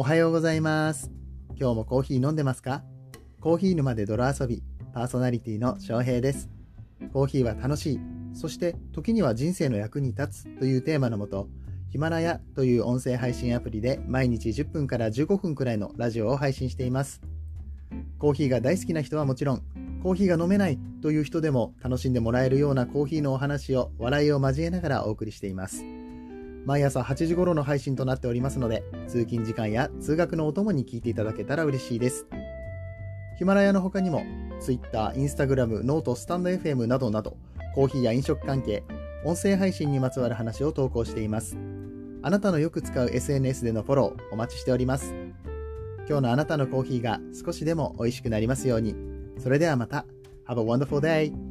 おはようございます。今日もコーヒー飲んでますか？コーヒー沼で泥遊び、パーソナリティの翔平です。コーヒーは楽しい、そして時には人生の役に立つというテーマのもと、ヒマラヤという音声配信アプリで毎日10分から15分くらいのラジオを配信しています。コーヒーが大好きな人はもちろん、コーヒーが飲めないという人でも楽しんでもらえるようなコーヒーのお話を笑いを交えながらお送りしています。毎朝8時頃の配信となっておりますので、通勤時間や通学のお供に聞いていただけたら嬉しいです。ヒマラヤの他にも、Twitter、Instagram、ノート、スタンド FM などなど、コーヒーや飲食関係、音声配信にまつわる話を投稿しています。あなたのよく使う SNS でのフォローお待ちしております。今日のあなたのコーヒーが少しでも美味しくなりますように。それではまた。Have a wonderful day!